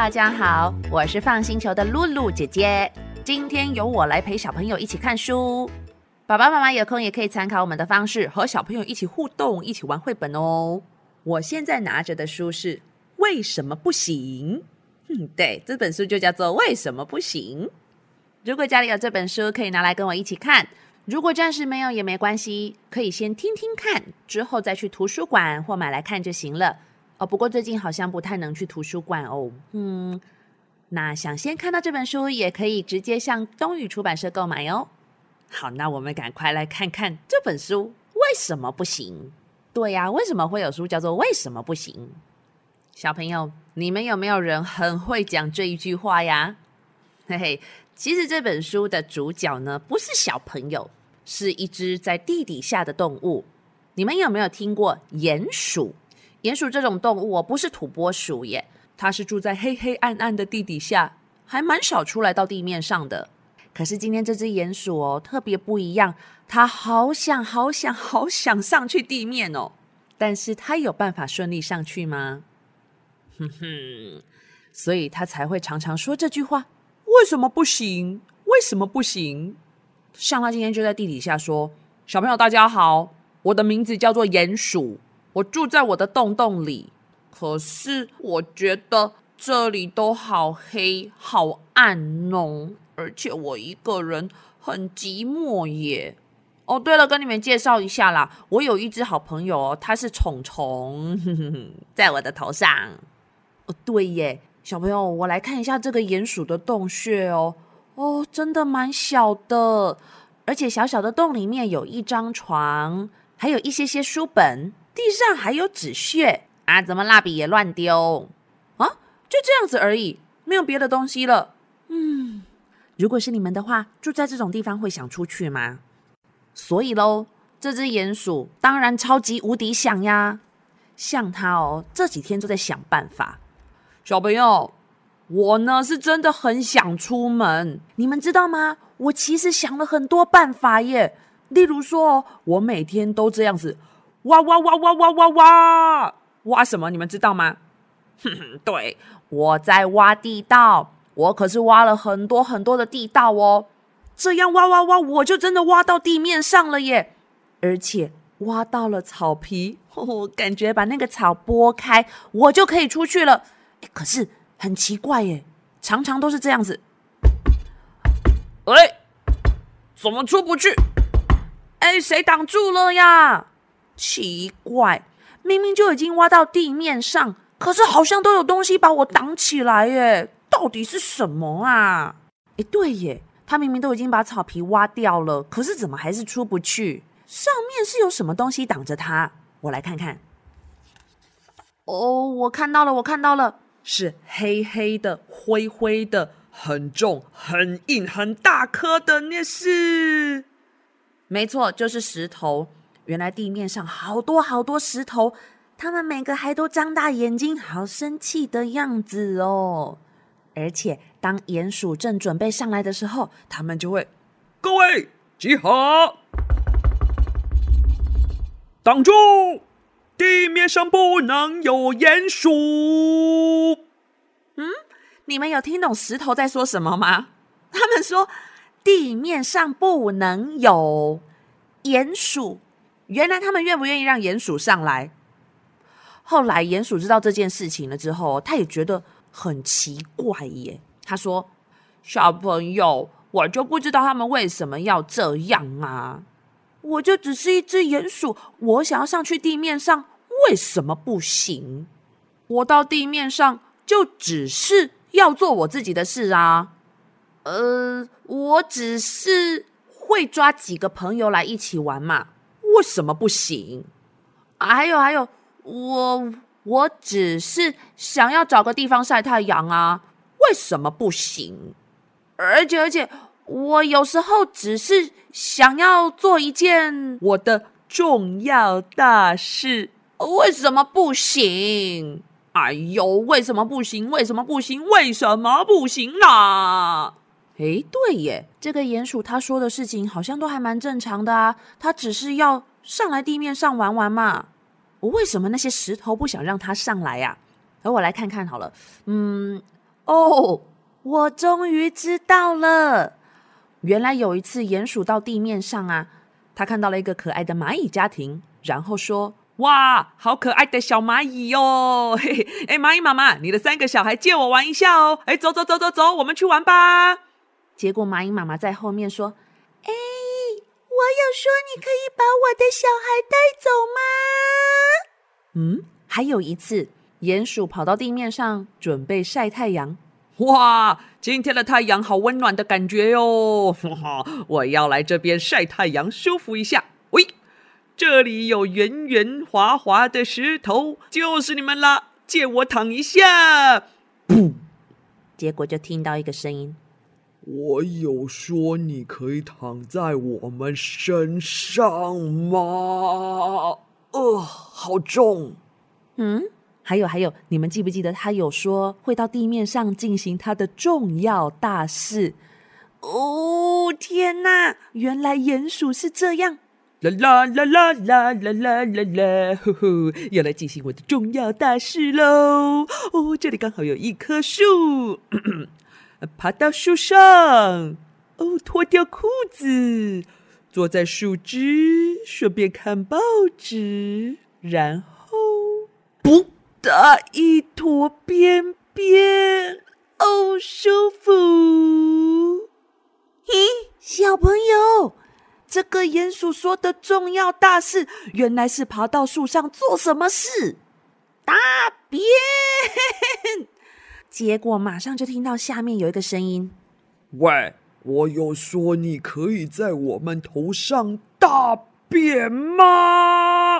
大家好，我是放星球的露露姐姐。今天由我来陪小朋友一起看书，爸爸妈妈有空也可以参考我们的方式，和小朋友一起互动，一起玩绘本哦。我现在拿着的书是《为什么不行》。嗯，对，这本书就叫做《为什么不行》。如果家里有这本书，可以拿来跟我一起看；如果暂时没有也没关系，可以先听听看，之后再去图书馆或买来看就行了。哦，不过最近好像不太能去图书馆哦。嗯，那想先看到这本书，也可以直接向东宇出版社购买哦。好，那我们赶快来看看这本书为什么不行？对呀，为什么会有书叫做《为什么不行》？小朋友，你们有没有人很会讲这一句话呀？嘿嘿，其实这本书的主角呢，不是小朋友，是一只在地底下的动物。你们有没有听过鼹鼠？鼹鼠这种动物哦，不是土拨鼠耶，它是住在黑黑暗暗的地底下，还蛮少出来到地面上的。可是今天这只鼹鼠哦，特别不一样，它好想好想好想上去地面哦，但是它有办法顺利上去吗？哼哼，所以它才会常常说这句话：为什么不行？为什么不行？像它今天就在地底下说：“小朋友，大家好，我的名字叫做鼹鼠。”我住在我的洞洞里，可是我觉得这里都好黑、好暗哦，而且我一个人很寂寞耶。哦，对了，跟你们介绍一下啦，我有一只好朋友哦，它是虫虫，在我的头上。哦，对耶，小朋友，我来看一下这个鼹鼠的洞穴哦。哦，真的蛮小的，而且小小的洞里面有一张床，还有一些些书本。地上还有纸屑啊！怎么蜡笔也乱丢啊？就这样子而已，没有别的东西了。嗯，如果是你们的话，住在这种地方会想出去吗？所以喽，这只鼹鼠当然超级无敌想呀！像它哦，这几天都在想办法。小朋友，我呢是真的很想出门，你们知道吗？我其实想了很多办法耶。例如说，我每天都这样子。哇哇哇哇哇哇哇！挖什么？你们知道吗？对，我在挖地道，我可是挖了很多很多的地道哦。这样挖挖挖，我就真的挖到地面上了耶！而且挖到了草皮，感觉把那个草拨开，我就可以出去了。可是很奇怪耶，常常都是这样子。哎，怎么出不去？哎，谁挡住了呀？奇怪，明明就已经挖到地面上，可是好像都有东西把我挡起来耶！到底是什么啊？哎，对耶，他明明都已经把草皮挖掉了，可是怎么还是出不去？上面是有什么东西挡着他？我来看看。哦，我看到了，我看到了，是黑黑的、灰灰的、很重、很硬、很大颗的，那是没错，就是石头。原来地面上好多好多石头，他们每个还都张大眼睛，好生气的样子哦。而且当鼹鼠正准备上来的时候，他们就会：各位集合，挡住！地面上不能有鼹鼠。嗯，你们有听懂石头在说什么吗？他们说地面上不能有鼹鼠。原来他们愿不愿意让鼹鼠上来？后来鼹鼠知道这件事情了之后，他也觉得很奇怪耶。他说：“小朋友，我就不知道他们为什么要这样啊！我就只是一只鼹鼠，我想要上去地面上，为什么不行？我到地面上就只是要做我自己的事啊！呃，我只是会抓几个朋友来一起玩嘛。”为什么不行？还有还有，我我只是想要找个地方晒太阳啊，为什么不行？而且而且，我有时候只是想要做一件我的重要大事，为什么不行？哎呦，为什么不行？为什么不行？为什么不行啦？哎，对耶，这个鼹鼠他说的事情好像都还蛮正常的啊。他只是要上来地面上玩玩嘛。我为什么那些石头不想让他上来呀？而我来看看好了。嗯，哦，我终于知道了，原来有一次鼹鼠到地面上啊，他看到了一个可爱的蚂蚁家庭，然后说：“哇，好可爱的小蚂蚁哟！嘿嘿，哎，蚂蚁妈妈，你的三个小孩借我玩一下哦！哎，走走走走走，我们去玩吧。”结果蚂蚁妈妈在后面说：“哎，我有说你可以把我的小孩带走吗？”嗯，还有一次。鼹鼠跑到地面上，准备晒太阳。哇，今天的太阳好温暖的感觉哟！我要来这边晒太阳，舒服一下。喂，这里有圆圆滑滑的石头，就是你们啦，借我躺一下。噗！结果就听到一个声音：“我有说你可以躺在我们身上吗？”呃，好重。嗯。还有还有，你们记不记得他有说会到地面上进行他的重要大事？哦，天哪！原来鼹鼠是这样！啦啦啦啦啦啦啦啦啦！呼呼，要来进行我的重要大事喽！哦，这里刚好有一棵树，爬到树上，哦，脱掉裤子，坐在树枝，顺便看报纸，然后不。打一坨便便，哦，舒服。咦，小朋友，这个鼹鼠说的重要大事，原来是爬到树上做什么事？大便。结果马上就听到下面有一个声音：“喂，我有说你可以在我们头上大便吗？”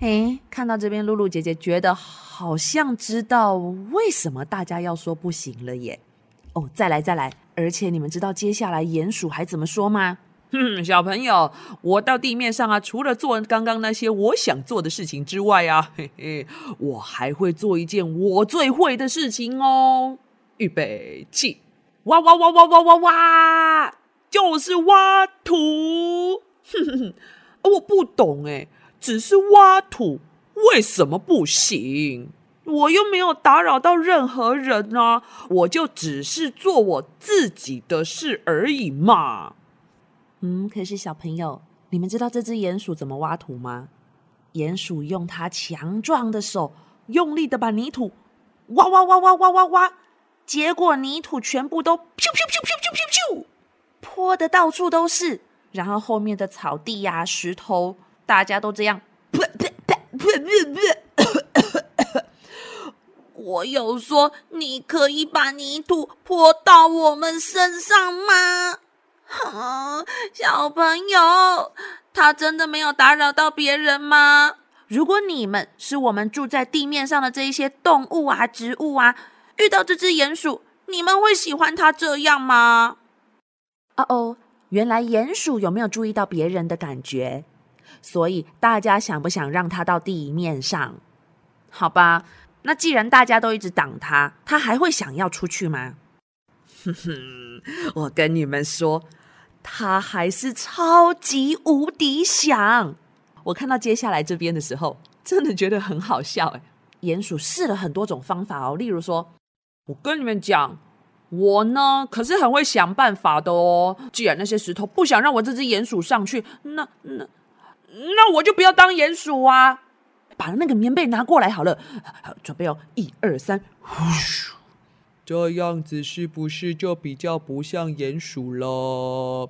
哎，看到这边，露露姐姐觉得好像知道为什么大家要说不行了耶。哦，再来再来，而且你们知道接下来鼹鼠还怎么说吗？哼，小朋友，我到地面上啊，除了做刚刚那些我想做的事情之外啊，嘿嘿，我还会做一件我最会的事情哦。预备起，挖挖挖挖挖挖挖，就是挖土。哼哼哼，我不懂哎。只是挖土，为什么不行？我又没有打扰到任何人啊！我就只是做我自己的事而已嘛。嗯，可是小朋友，你们知道这只鼹鼠怎么挖土吗？鼹鼠用它强壮的手，用力的把泥土挖挖挖挖挖挖挖，结果泥土全部都噗噗噗噗噗噗噗，泼的到处都是。然后后面的草地呀、石头。大家都这样，我有说你可以把泥土泼到我们身上吗？小朋友，他真的没有打扰到别人吗？如果你们是我们住在地面上的这一些动物啊、植物啊，遇到这只鼹鼠，你们会喜欢它这样吗？哦哦，原来鼹鼠有没有注意到别人的感觉？所以大家想不想让它到地面上？好吧，那既然大家都一直挡它，它还会想要出去吗？哼哼，我跟你们说，他还是超级无敌想。我看到接下来这边的时候，真的觉得很好笑哎。鼹鼠试了很多种方法哦，例如说，我跟你们讲，我呢可是很会想办法的哦。既然那些石头不想让我这只鼹鼠上去，那那。那我就不要当鼹鼠啊！把那个棉被拿过来好了，准备哦，一二三，呼！这样子是不是就比较不像鼹鼠了？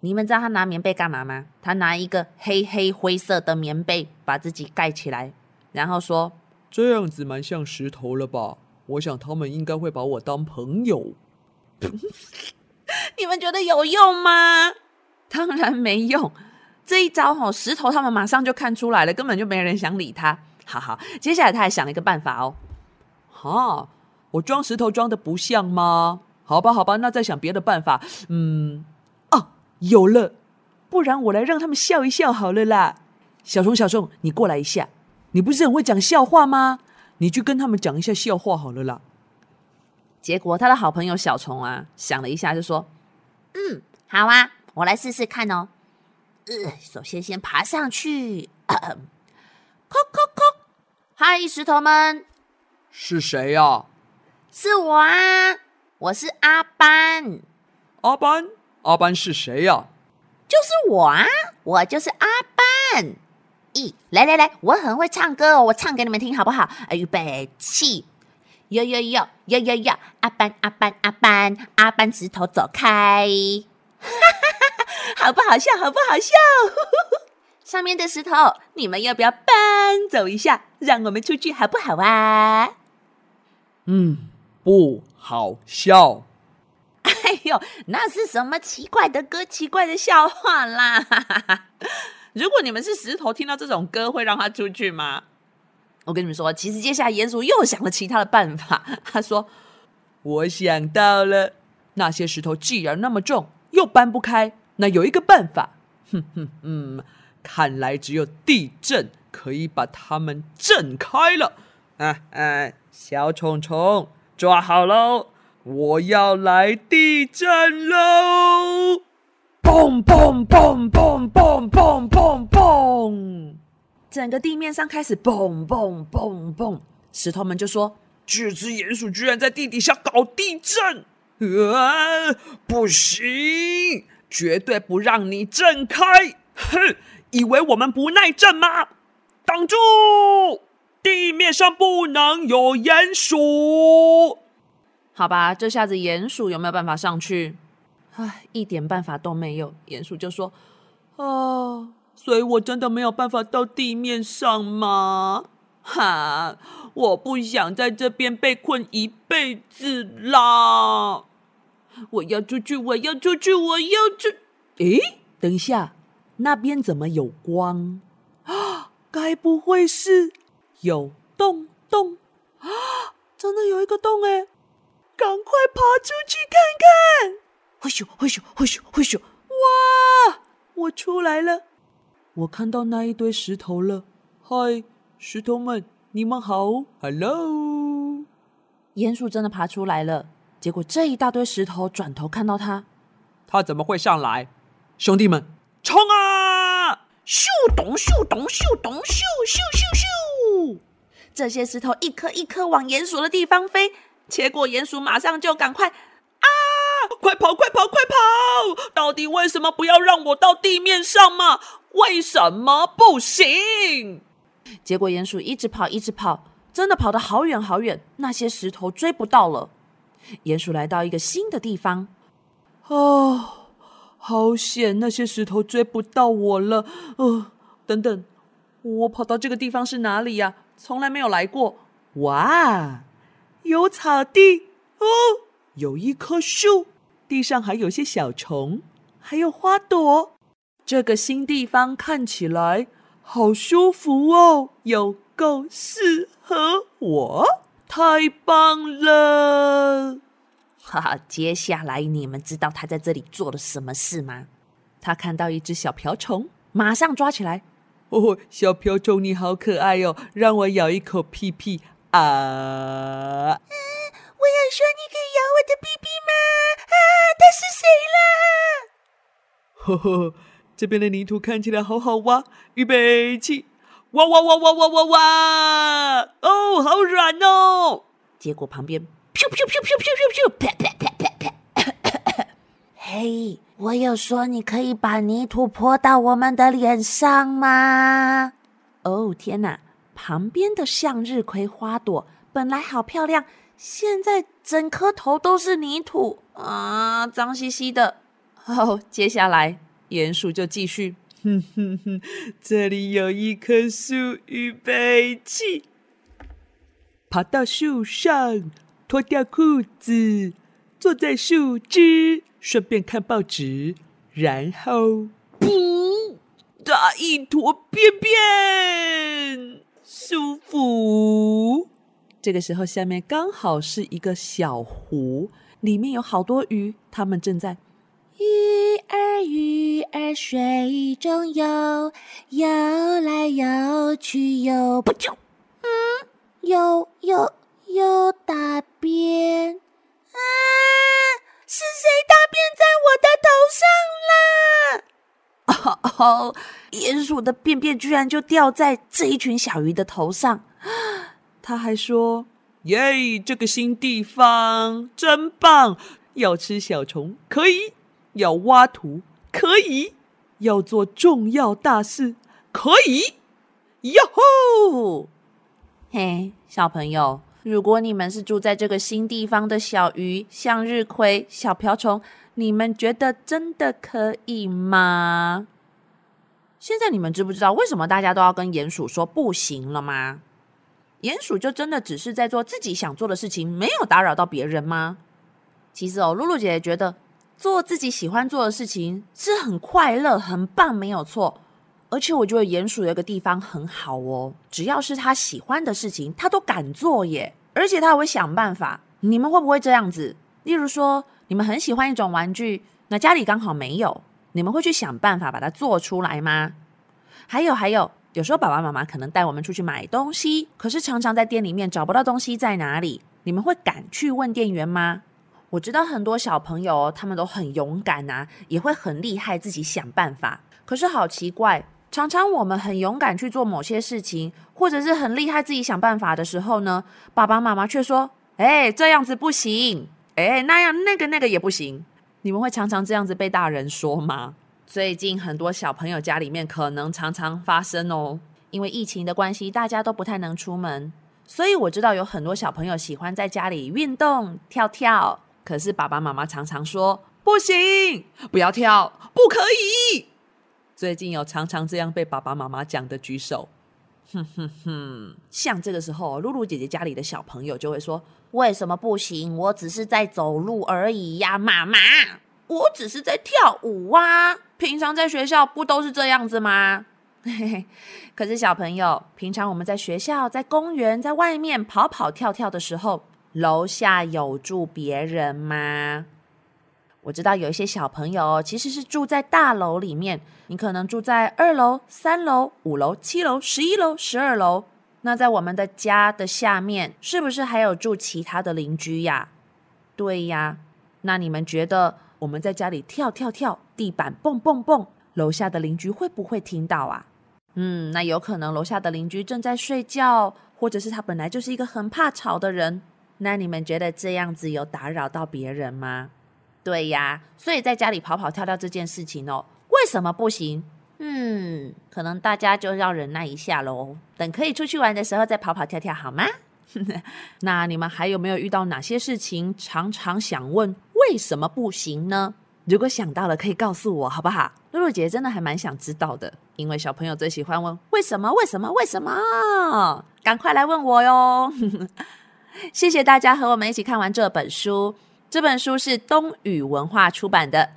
你们知道他拿棉被干嘛吗？他拿一个黑黑灰色的棉被把自己盖起来，然后说：“这样子蛮像石头了吧？我想他们应该会把我当朋友。”你们觉得有用吗？当然没用。这一招吼，石头他们马上就看出来了，根本就没人想理他。好好，接下来他还想了一个办法哦。哈，我装石头装的不像吗？好吧，好吧，那再想别的办法。嗯，哦，有了，不然我来让他们笑一笑好了啦。小虫，小虫，你过来一下。你不是很会讲笑话吗？你去跟他们讲一下笑话好了啦。结果他的好朋友小虫啊，想了一下就说：“嗯，好啊，我来试试看哦。”呃，首先先爬上去，叩叩叩！嗨，石头们，是谁呀？是我啊，我是阿班。阿班，阿班是谁呀？就是我啊，我就是阿班。咦，来来来，我很会唱歌哦，我唱给你们听好不好？预备起，哟哟哟哟哟哟，阿班阿班阿班阿班，石头走开，哈哈哈哈，好不好笑？好不好笑？上面的石头，你们要不要搬走一下，让我们出去好不好啊？嗯，不好笑。哎呦，那是什么奇怪的歌、奇怪的笑话啦？如果你们是石头，听到这种歌会让他出去吗？我跟你们说，其实接下来鼹鼠又想了其他的办法。他说：“我想到了，那些石头既然那么重，又搬不开，那有一个办法。哼哼嗯，看来只有地震可以把它们震开了。啊啊，小虫虫抓好喽！”我要来地震喽！嘣嘣嘣嘣嘣嘣嘣嘣！整个地面上开始嘣嘣嘣嘣，石头们就说：“这只鼹鼠居然在地底下搞地震！啊，不行，绝对不让你震开！哼，以为我们不耐震吗？挡住！地面上不能有鼹鼠！”好吧，这下子鼹鼠有没有办法上去？唉，一点办法都没有。鼹鼠就说：“啊，所以我真的没有办法到地面上吗？哈，我不想在这边被困一辈子啦！我要出去，我要出去，我要出……诶，等一下，那边怎么有光？啊，该不会是有洞洞？啊，真的有一个洞诶。赶快爬出去看看！嘿咻嘿咻嘿咻嘿咻！哇，我出来了！我看到那一堆石头了。嗨，石头们，你们好！Hello！鼹鼠真的爬出来了。结果这一大堆石头转头看到他，他怎么会上来？兄弟们，冲啊！咻咚咻咚咻咚咻咻咻咻！这些石头一颗一颗往鼹鼠的地方飞。结果鼹鼠马上就赶快啊！快跑快跑快跑！到底为什么不要让我到地面上嘛？为什么不行？结果鼹鼠一直跑一直跑，真的跑得好远好远，那些石头追不到了。鼹鼠来到一个新的地方，哦，好险！那些石头追不到我了。呃，等等，我跑到这个地方是哪里呀？从来没有来过。哇！有草地哦，有一棵树，地上还有些小虫，还有花朵。这个新地方看起来好舒服哦，有够适合我，太棒了！哈哈，接下来你们知道他在这里做了什么事吗？他看到一只小瓢虫，马上抓起来。哦，小瓢虫你好可爱哦，让我咬一口屁屁。啊！我要说，你可以咬我的屁屁吗？啊，他是谁啦？呵呵，这边的泥土看起来好好挖，预备起，哇哇哇哇哇哇哇！哦，好软哦！结果旁边，噗噗噗噗噗噗噗，啪啪啪啪啪。嘿，我有说你可以把泥土泼到我们的脸上吗？哦，天哪！旁边的向日葵花朵本来好漂亮，现在整颗头都是泥土啊，脏兮兮的。哦，接下来鼹鼠就继续，哼哼哼，这里有一棵树，预备起，爬到树上，脱掉裤子，坐在树枝，顺便看报纸，然后，嗯，打一坨便便。舒服。这个时候，下面刚好是一个小湖，里面有好多鱼，它们正在鱼儿鱼儿水中游，游来游去游不就，嗯，游游游大便啊！是谁大便在我的头上啦？哦，鼹鼠的便便居然就掉在这一群小鱼的头上。他还说：“耶，这个新地方真棒！要吃小虫可以，要挖土可以，要做重要大事可以。哟吼！嘿，小朋友，如果你们是住在这个新地方的小鱼、向日葵、小瓢虫，你们觉得真的可以吗？现在你们知不知道为什么大家都要跟鼹鼠说不行了吗？鼹鼠就真的只是在做自己想做的事情，没有打扰到别人吗？其实哦，露露姐姐觉得做自己喜欢做的事情是很快乐、很棒，没有错。而且我觉得鼹鼠有一个地方很好哦，只要是他喜欢的事情，他都敢做耶。而且他会想办法。你们会不会这样子？例如说，你们很喜欢一种玩具，那家里刚好没有，你们会去想办法把它做出来吗？还有还有。有时候爸爸妈妈可能带我们出去买东西，可是常常在店里面找不到东西在哪里。你们会敢去问店员吗？我知道很多小朋友他们都很勇敢啊，也会很厉害，自己想办法。可是好奇怪，常常我们很勇敢去做某些事情，或者是很厉害自己想办法的时候呢，爸爸妈妈却说：“哎，这样子不行，哎，那样那个那个也不行。”你们会常常这样子被大人说吗？最近很多小朋友家里面可能常常发生哦，因为疫情的关系，大家都不太能出门，所以我知道有很多小朋友喜欢在家里运动跳跳。可是爸爸妈妈常常说不行，不要跳，不可以。最近有常常这样被爸爸妈妈讲的举手。哼哼哼，像这个时候，露露姐姐家里的小朋友就会说：为什么不行？我只是在走路而已呀，妈妈。我只是在跳舞啊，平常在学校不都是这样子吗？嘿嘿可是小朋友，平常我们在学校、在公园、在外面跑跑跳跳的时候，楼下有住别人吗？我知道有一些小朋友其实是住在大楼里面，你可能住在二楼、三楼、五楼、七楼、十一楼、十二楼。那在我们的家的下面，是不是还有住其他的邻居呀？对呀，那你们觉得？我们在家里跳跳跳，地板蹦蹦蹦，楼下的邻居会不会听到啊？嗯，那有可能楼下的邻居正在睡觉，或者是他本来就是一个很怕吵的人。那你们觉得这样子有打扰到别人吗？对呀，所以在家里跑跑跳跳这件事情哦，为什么不行？嗯，可能大家就要忍耐一下喽，等可以出去玩的时候再跑跑跳跳好吗？那你们还有没有遇到哪些事情，常常想问？为什么不行呢？如果想到了，可以告诉我，好不好？露露姐真的还蛮想知道的，因为小朋友最喜欢问为什么？为什么？为什么？赶快来问我哟！谢谢大家和我们一起看完这本书。这本书是东宇文化出版的。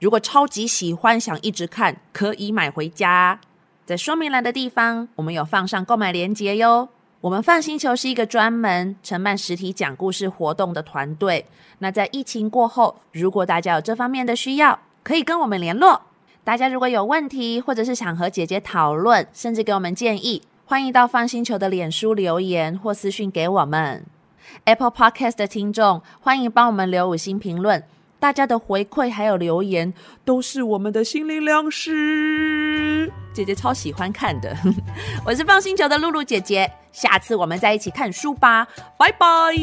如果超级喜欢，想一直看，可以买回家。在说明栏的地方，我们有放上购买链接哟。我们放星球是一个专门承办实体讲故事活动的团队。那在疫情过后，如果大家有这方面的需要，可以跟我们联络。大家如果有问题，或者是想和姐姐讨论，甚至给我们建议，欢迎到放星球的脸书留言或私讯给我们。Apple Podcast 的听众，欢迎帮我们留五星评论。大家的回馈还有留言，都是我们的心灵粮食。姐姐超喜欢看的，我是放星球的露露姐姐。下次我们再一起看书吧，拜拜。